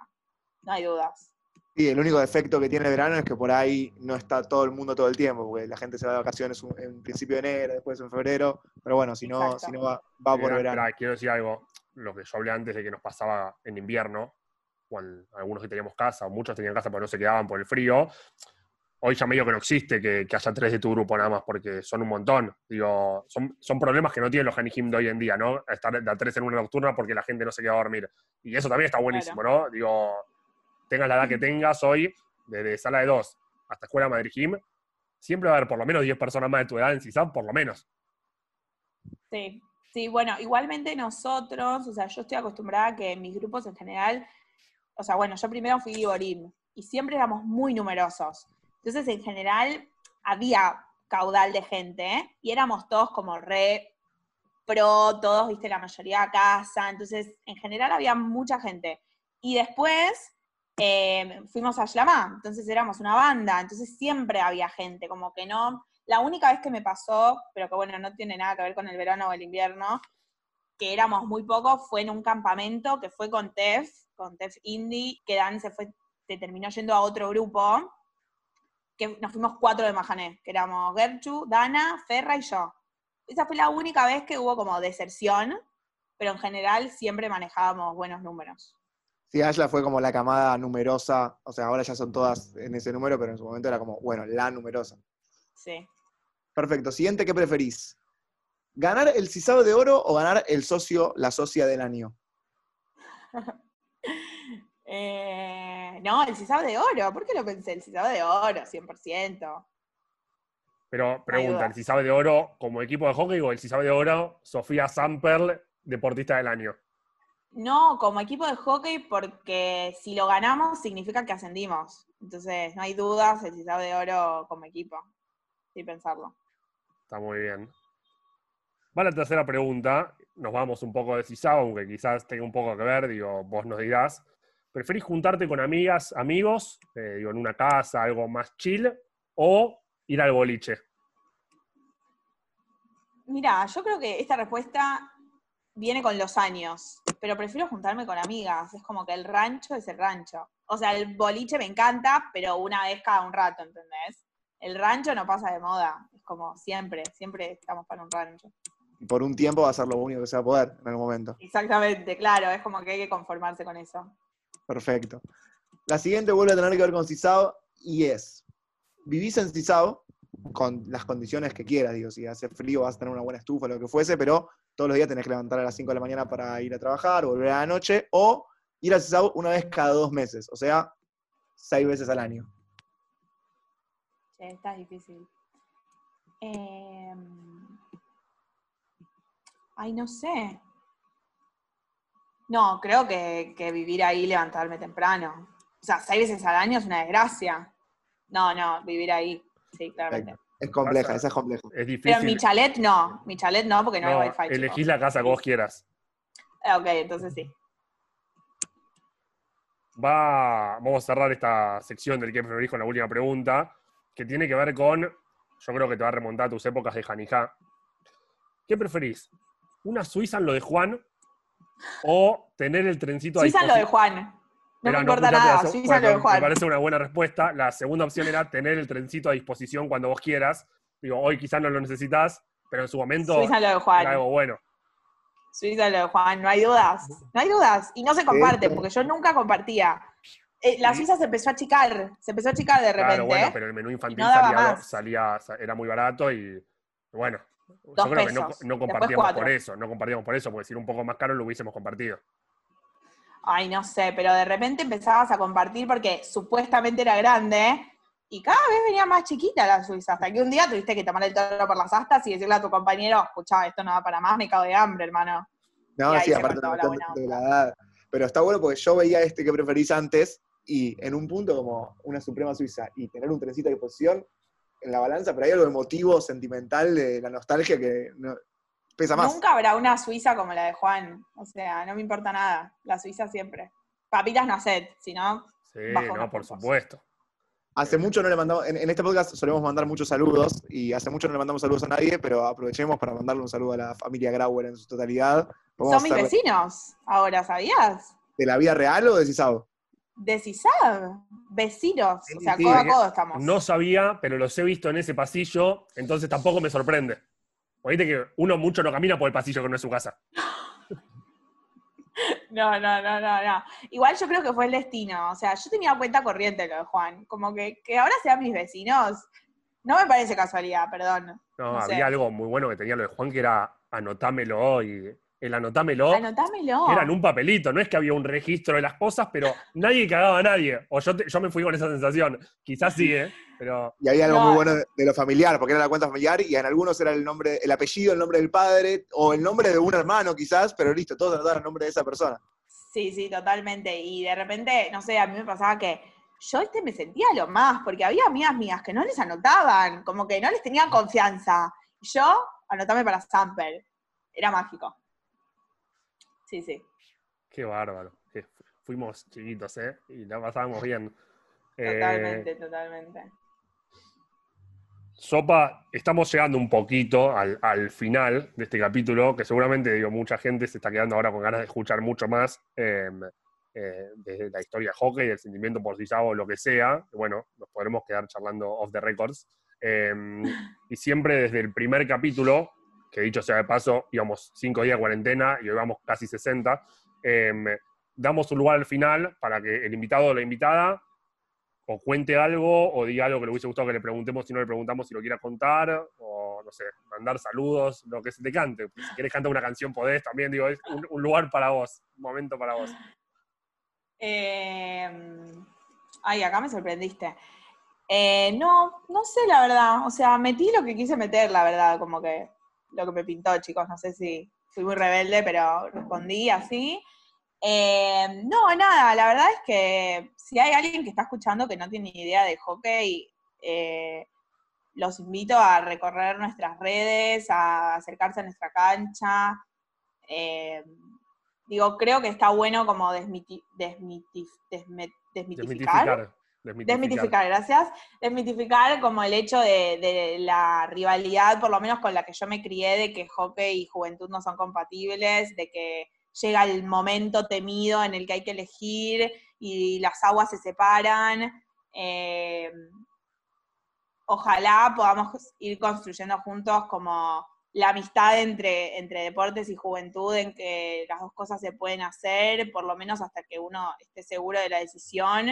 no hay dudas. Sí, el único defecto que tiene el verano es que por ahí no está todo el mundo todo el tiempo, porque la gente se va de vacaciones en principio de enero, después en febrero, pero bueno, si no, Exacto. si no va, va por Mirá, verano. mirá, quiero decir algo, lo que yo hablé antes de que nos pasaba en invierno, cuando algunos que teníamos casa, o muchos tenían casa porque no se quedaban por el frío. Hoy ya medio que no existe que, que haya tres de tu grupo nada más, porque son un montón. Digo, son, son problemas que no tienen los Hanijim de hoy en día, ¿no? Estar de a tres en una nocturna porque la gente no se queda a dormir. Y eso también está buenísimo, ¿no? Digo, tengas la edad que tengas hoy, desde sala de dos hasta escuela Madrid Gym, siempre va a haber por lo menos 10 personas más de tu edad en CISAP, por lo menos. Sí, sí, bueno, igualmente nosotros, o sea, yo estoy acostumbrada a que en mis grupos en general, o sea, bueno, yo primero fui Iborim y siempre éramos muy numerosos. Entonces, en general, había caudal de gente ¿eh? y éramos todos como re pro, todos, viste, la mayoría a casa. Entonces, en general había mucha gente. Y después eh, fuimos a Shlamá, entonces éramos una banda, entonces siempre había gente, como que no. La única vez que me pasó, pero que bueno, no tiene nada que ver con el verano o el invierno, que éramos muy pocos, fue en un campamento que fue con TEF, con TEF Indie, que Dan se fue, se terminó yendo a otro grupo, que nos fuimos cuatro de Majané, que éramos Gerchu, Dana, Ferra y yo. Esa fue la única vez que hubo como deserción, pero en general siempre manejábamos buenos números. Sí, Ashla fue como la camada numerosa, o sea, ahora ya son todas en ese número, pero en su momento era como, bueno, la numerosa. Sí. Perfecto. Siguiente, ¿qué preferís? ¿Ganar el CISAB de oro o ganar el socio, la socia del año? Eh, no, el CISAB de oro. ¿Por qué lo pensé? El CISAB de oro, 100%. Pero preguntan, duda. si sabe de oro como equipo de hockey o el si sabe de oro Sofía Samperl, deportista del año. No, como equipo de hockey, porque si lo ganamos significa que ascendimos. Entonces, no hay dudas el CISAB de oro como equipo. Sin pensarlo. Está muy bien. Va la tercera pregunta. Nos vamos un poco de CISAO, aunque quizás tenga un poco que ver, digo, vos nos dirás. ¿Preferís juntarte con amigas, amigos, eh, digo, en una casa, algo más chill, o ir al boliche? Mira, yo creo que esta respuesta viene con los años, pero prefiero juntarme con amigas. Es como que el rancho es el rancho. O sea, el boliche me encanta, pero una vez cada un rato, ¿entendés? El rancho no pasa de moda. Es como siempre, siempre estamos para un rancho. Y por un tiempo va a ser lo único que se va a poder en algún momento. Exactamente, claro, es como que hay que conformarse con eso. Perfecto. La siguiente vuelve a tener que ver con CISAO y es, ¿vivís en CISAO con las condiciones que quieras, digo, si hace frío vas a tener una buena estufa, lo que fuese, pero todos los días tenés que levantar a las 5 de la mañana para ir a trabajar, volver a la noche, o ir a CISAU una vez cada dos meses, o sea, seis veces al año. Sí, está difícil. Em, Ay, no sé. No, creo que, que vivir ahí, levantarme temprano. O sea, seis veces al año es una desgracia. No, no, vivir ahí. Sí, claramente. Es compleja, esa es compleja. Es difícil. Pero mi chalet no. Mi chalet no, porque no, No, hay wifi. chicos. elegís la casa que vos quieras. Ah, Ok, entonces sí. Va, vamos a cerrar esta sección del que preferís con la última pregunta, que tiene que ver con, yo creo que te va a remontar a tus épocas de Janijá. ¿Qué preferís? ¿Una Suiza en lo de Juan o tener el trencito a Suiza lo de? Juan. No me importa nada. Suiza lo de Me Juan. parece una buena respuesta. La segunda opción era tener el trencito a disposición cuando vos quieras. Digo, hoy quizás no lo necesitas, pero en su momento Suiza lo de era Juan. algo bueno. Suiza lo de Juan, no hay dudas. No hay dudas. Y no se comparte, porque yo nunca compartía. Eh, la Suiza se empezó a achicar, se empezó a achicar de repente. Claro, bueno, ¿eh? pero el menú infantil no salía, era muy barato y bueno, Dos yo creo que no, compartíamos por eso, no compartíamos por eso, porque si era un poco más caro lo hubiésemos compartido. Ay, no sé, pero de repente empezabas a compartir porque supuestamente era grande y cada vez venía más chiquita la Suiza. Hasta que un día tuviste que tomar el toro por las astas y decirle a tu compañero, escuchá, esto no va para más, me cago de hambre, hermano. No, sí, aparte la buena de la edad. Pero está bueno porque yo veía este que preferís antes y en un punto como una Suprema Suiza y tener un trencito a disposición en la balanza, pero hay algo emotivo, sentimental de la nostalgia que no- pesa más. Nunca habrá una Suiza como la de Juan. O sea, no me importa nada. La Suiza siempre. Papitas Nacet, si no, Sí, Bajo no, por supuesto. Hace mucho no le mandamos, en, en este podcast solemos mandar muchos saludos y hace mucho no le mandamos saludos a nadie, pero aprovechemos para mandarle un saludo a la familia Grauer en su totalidad. Vamos son mis vecinos. Ahora, ¿sabías? ¿De la vida real o de Cisado? De CISAB. Vecinos. O sea, Sí, codo a codo estamos. No sabía, pero los he visto en ese pasillo, entonces tampoco me sorprende. Oíste que uno mucho no camina por el pasillo que no es su casa. No, no, no, no, no. Igual yo creo que fue el destino. O sea, yo tenía cuenta corriente lo de Juan. Como que, que ahora sean mis vecinos. No me parece casualidad, perdón. No, No sé. había algo muy bueno que tenía lo de Juan, que era anotámelo y el anotámelo Anotámelo. era en un papelito, no es que había un registro de las cosas, pero nadie cagaba a nadie. O yo, te- yo me fui con esa sensación. Quizás sí, ¿eh? Pero Y había algo No. muy bueno de, de lo familiar, porque era la cuenta familiar y en algunos era el nombre, el apellido, el nombre del padre o el nombre de un hermano quizás, pero listo, todos anotaban el nombre de esa persona. Sí, sí, totalmente. Y de repente, no sé, a mí me pasaba que yo este me sentía lo más, porque había amigas mías que no les anotaban, como que no les tenían confianza. Yo, anotame para Sample. Era mágico. Sí, sí. qué bárbaro. fu- fuimos chiquitos, ¿eh? Y la pasábamos bien. Eh, Totalmente, totalmente. Sopa, estamos llegando un poquito al, al final de este capítulo, que seguramente digo, mucha gente se está quedando ahora con ganas de escuchar mucho más eh, eh, de la historia de hockey, del sentimiento por o lo que sea. Bueno, nos podremos quedar charlando off the records. Eh, y siempre desde el primer capítulo, que dicho sea de paso, íbamos cinco días de cuarentena y hoy vamos casi 60, eh, damos un lugar al final para que el invitado o la invitada o cuente algo, o diga algo que le hubiese gustado que le preguntemos si no le preguntamos si lo quiera contar, o no sé, mandar saludos, lo que se te cante. Si quieres cantar una canción podés también, digo, es un, lugar para vos, un momento para vos. Eh, ay, acá me sorprendiste. Eh, no, no sé la verdad. O sea, metí lo que quise meter, la verdad, como que lo que me pintó, chicos. No sé si fui muy rebelde, pero respondí así. Eh, no, nada, la verdad es que si hay alguien que está escuchando que no tiene ni idea de hockey, eh, los invito a recorrer nuestras redes, a acercarse a nuestra cancha. Eh, digo, creo que está bueno como desmitificar. Desmitificar. Desmitificar. Gracias. Desmitificar como el hecho de, de la rivalidad, por lo menos con la que yo me crié, de que hockey y juventud no son compatibles, de que llega el momento temido en el que hay que elegir y las aguas se separan. Eh, ojalá podamos ir construyendo juntos como la amistad entre, entre deportes y juventud, en que las dos cosas se pueden hacer, por lo menos hasta que uno esté seguro de la decisión.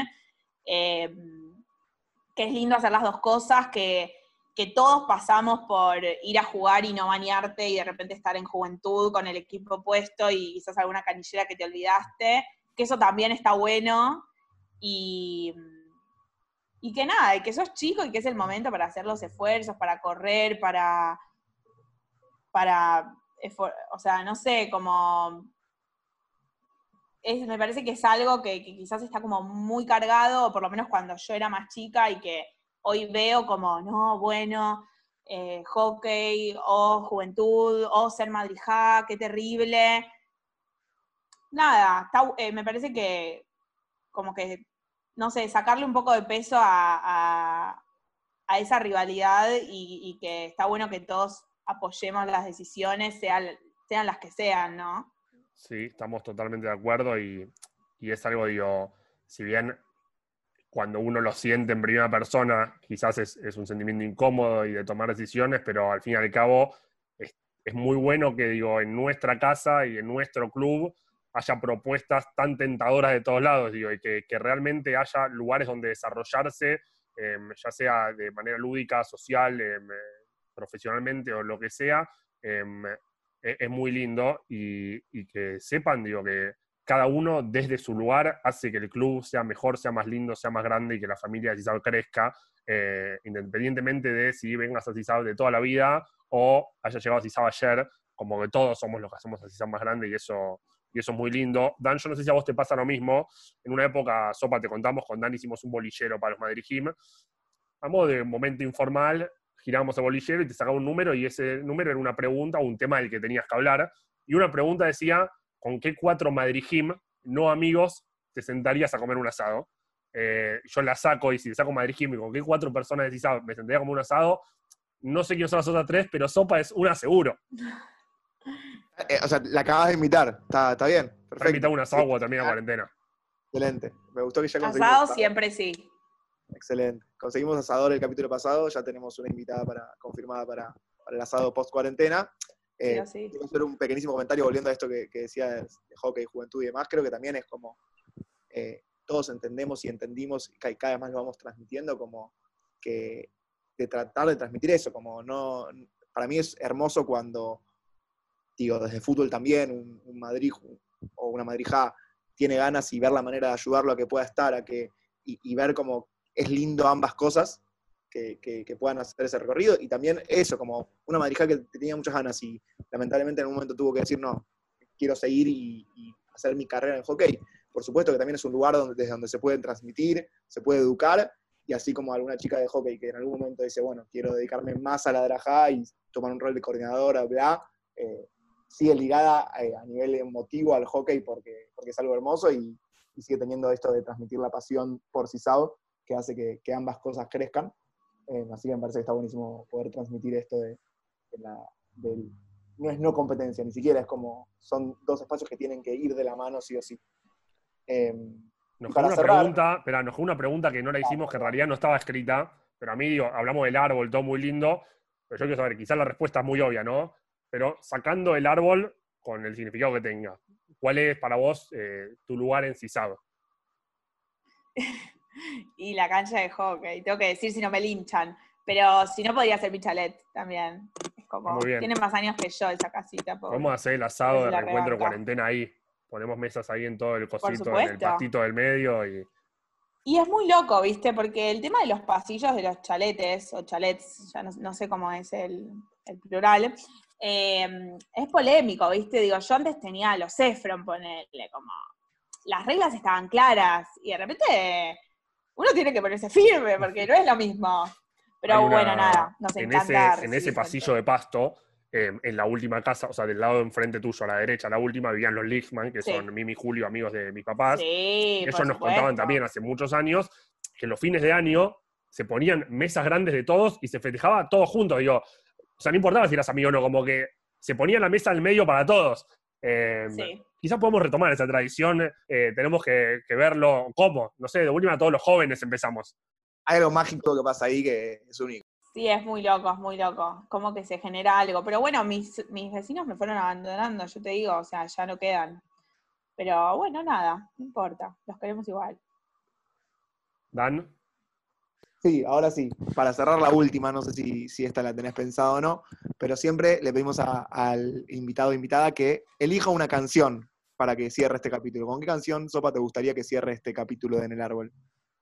Eh, que es lindo hacer las dos cosas, que, que todos pasamos por ir a jugar y no bañarte y de repente estar en juventud con el equipo puesto y quizás alguna canillera que te olvidaste, que eso también está bueno. Y, y que nada, que sos chico y que es el momento para hacer los esfuerzos, para correr, para, para, o sea, no sé, como me parece que es algo que, quizás está como muy cargado, por lo menos cuando yo era más chica y que hoy veo como, no, bueno, eh, hockey o juventud o ser madrijá, qué terrible. Nada, eh, me parece que como que, no sé, sacarle un poco de peso a, esa rivalidad y, que está bueno que todos apoyemos las decisiones, sean, sean las que sean, ¿no? Sí, estamos totalmente de acuerdo y, es algo, digo, si bien cuando uno lo siente en primera persona, quizás es, un sentimiento incómodo y de tomar decisiones, pero al fin y al cabo es, muy bueno que, digo, en nuestra casa y en nuestro club haya propuestas tan tentadoras de todos lados, digo, y que, realmente haya lugares donde desarrollarse, em, ya sea de manera lúdica, social, em, profesionalmente o lo que sea, em, es, muy lindo y, que sepan, digo, que cada uno desde su lugar hace que el club sea mejor, sea más lindo, sea más grande y que la familia de Cisao crezca, eh, independientemente de si vengas a Cisao de toda la vida o haya llegado a Cisao ayer, como que todos somos los que hacemos a Cisao más grande y eso, y eso es muy lindo. Dan, yo no sé si a vos te pasa lo mismo. En una época, Sopa, te contamos, con Dan hicimos un bolillero para los Madrid Gym. A modo de momento informal, girábamos el bolillero y te sacaba un número y ese número era una pregunta o un tema del que tenías que hablar. Y una pregunta decía, ¿con qué cuatro Madrid no amigos, te sentarías a comer un asado? Eh, yo la saco y si le saco Madrid y con qué cuatro personas decís, ah, me sentaría a comer un asado, no sé quiénes son las otras tres, pero sopa es una seguro. Eh, o sea, la acabas de invitar, está, está bien. Perfecto. invitar un asado termina la cuarentena. Excelente. Me gustó que ya. Asado siempre sí. Excelente. Conseguimos asador el capítulo pasado, ya tenemos una invitada para, confirmada para, el asado post cuarentena. Eh, quiero hacer un pequeñísimo comentario volviendo a esto que, que decías de hockey, juventud y demás. Creo que también es como eh, todos entendemos y entendimos, y cada vez más lo vamos transmitiendo, como que de tratar de transmitir eso, como no, para mí es hermoso cuando, digo, desde fútbol también, un, Madrid o una Madrija tiene ganas y ver la manera de ayudarlo a que pueda estar, a que, y, y ver como es lindo ambas cosas, que, puedan hacer ese recorrido. Y también eso, como una madrija que tenía muchas ganas y lamentablemente en un momento tuvo que decir, no, quiero seguir y, hacer mi carrera en hockey. Por supuesto que también es un lugar donde, desde donde se puede transmitir, se puede educar, y así como alguna chica de hockey que en algún momento dice, bueno, quiero dedicarme más a la drajá y tomar un rol de coordinadora, bla, eh, sigue ligada eh, a nivel emotivo al hockey porque, porque es algo hermoso y, sigue teniendo esto de transmitir la pasión por CISAO que hace que, ambas cosas crezcan. Eh, así que me parece que está buenísimo poder transmitir esto de, la, no es no competencia, ni siquiera es como, son dos espacios que tienen que ir de la mano sí o sí. Eh, nos una pregunta, espera, nos una pregunta que no la hicimos, que en realidad no estaba escrita, pero a mí digo, hablamos del árbol, todo muy lindo, pero yo quiero saber, quizás la respuesta es muy obvia, ¿no? Pero sacando el árbol con el significado que tenga, ¿cuál es para vos eh, tu lugar en Cisado? y la cancha de hockey. Tengo que decir si no me linchan. Pero si no, podría ser Michalet también. Es como, tiene más años que yo esa casita. Vamos a hacer el asado de reencuentro cuarentena ahí. Ponemos mesas ahí en todo el cosito, en el pastito del medio y... Y es muy loco, ¿viste? Porque el tema de los pasillos de los chaletes, o chalets, ya no, sé cómo es el, plural, eh, es polémico, ¿viste? Digo, yo antes tenía los Efron, ponerle como... Las reglas estaban claras y de repente uno tiene que ponerse firme porque no es lo mismo. Pero bueno, nada, nos en encanta. Ese, en ese pasillo de pasto, em, en la última casa, o sea, del lado de enfrente tuyo a la derecha, la última, vivían los Lichtman, que son Mimi y Julio, amigos de mis papás. Sí, Ellos nos contaban también hace muchos años que en los fines de año se ponían mesas grandes de todos y se festejaba todos juntos. Digo, o sea, no importaba si eras amigo o no, como que se ponía la mesa al medio para todos. Em, quizás podemos retomar esa tradición, eh, tenemos que, verlo cómo, no sé, de última todos los jóvenes empezamos. Hay algo mágico que pasa ahí que es único. Sí, es muy loco, es muy loco, como que se genera algo. Pero bueno, mis, mis vecinos me fueron abandonando, yo te digo, o sea, ya no quedan. Pero bueno, nada, no importa, los queremos igual. Dan. Sí, ahora sí. Para cerrar la última, no sé si, si esta la tenés pensado o no, pero siempre le pedimos a- al invitado o invitada que elija una canción para que cierre este capítulo. ¿Con qué canción, Sopa, te gustaría que cierre este capítulo de En el Árbol?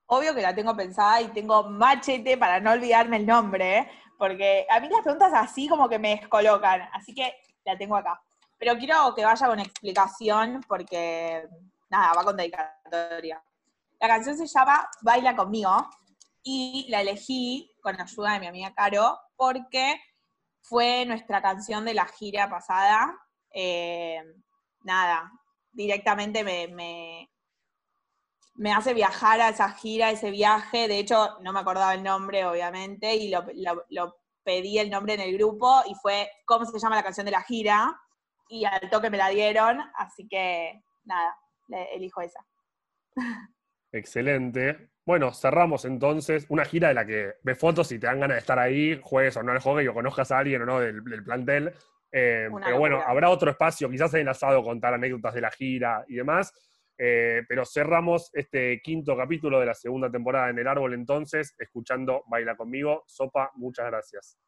Obvio que la tengo pensada y tengo machete para no olvidarme el nombre, ¿eh? porque a mí las preguntas así como que me descolocan, así que la tengo acá. Pero quiero que vaya con explicación porque, nada, va con dedicatoria. La canción se llama Baila conmigo y la elegí con ayuda de mi amiga Caro porque fue nuestra canción de la gira pasada. Eh, nada, directamente me, me, me hace viajar a esa gira, ese viaje. De hecho, no me acordaba el nombre, obviamente, y lo, lo- pedí el nombre en el grupo y fue cómo se llama la canción de la gira. Y al toque me la dieron, así que nada, elijo esa. Excelente. Bueno, cerramos entonces una gira de la que ves fotos y te dan ganas de estar ahí, juegues o no al hockey o conozcas a alguien o no del, del plantel. Eh, pero bueno, locura. habrá otro espacio, quizás en el asado contar anécdotas de la gira y demás. Eh, pero cerramos este quinto capítulo de la segunda temporada en el árbol entonces, escuchando Baila conmigo. Sopa, muchas gracias.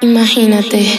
Imagínate,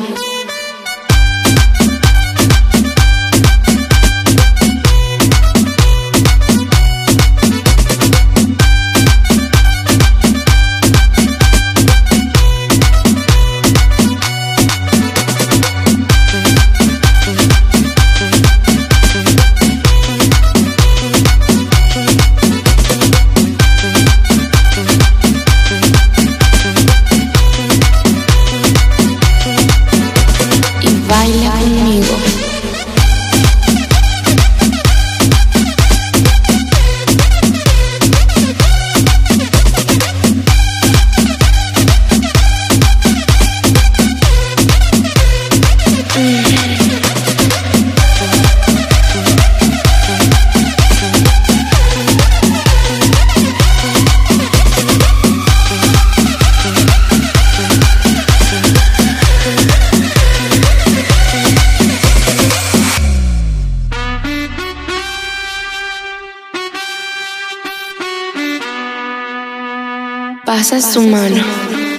Pasas tu mano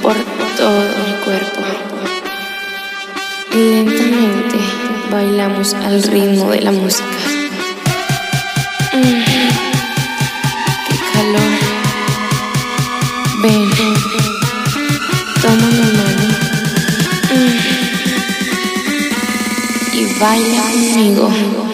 por todo mi cuerpo. Y lentamente bailamos al ritmo de la música. Mm, ¡Qué calor! Ven, toma mi mano. Mm, y baila conmigo.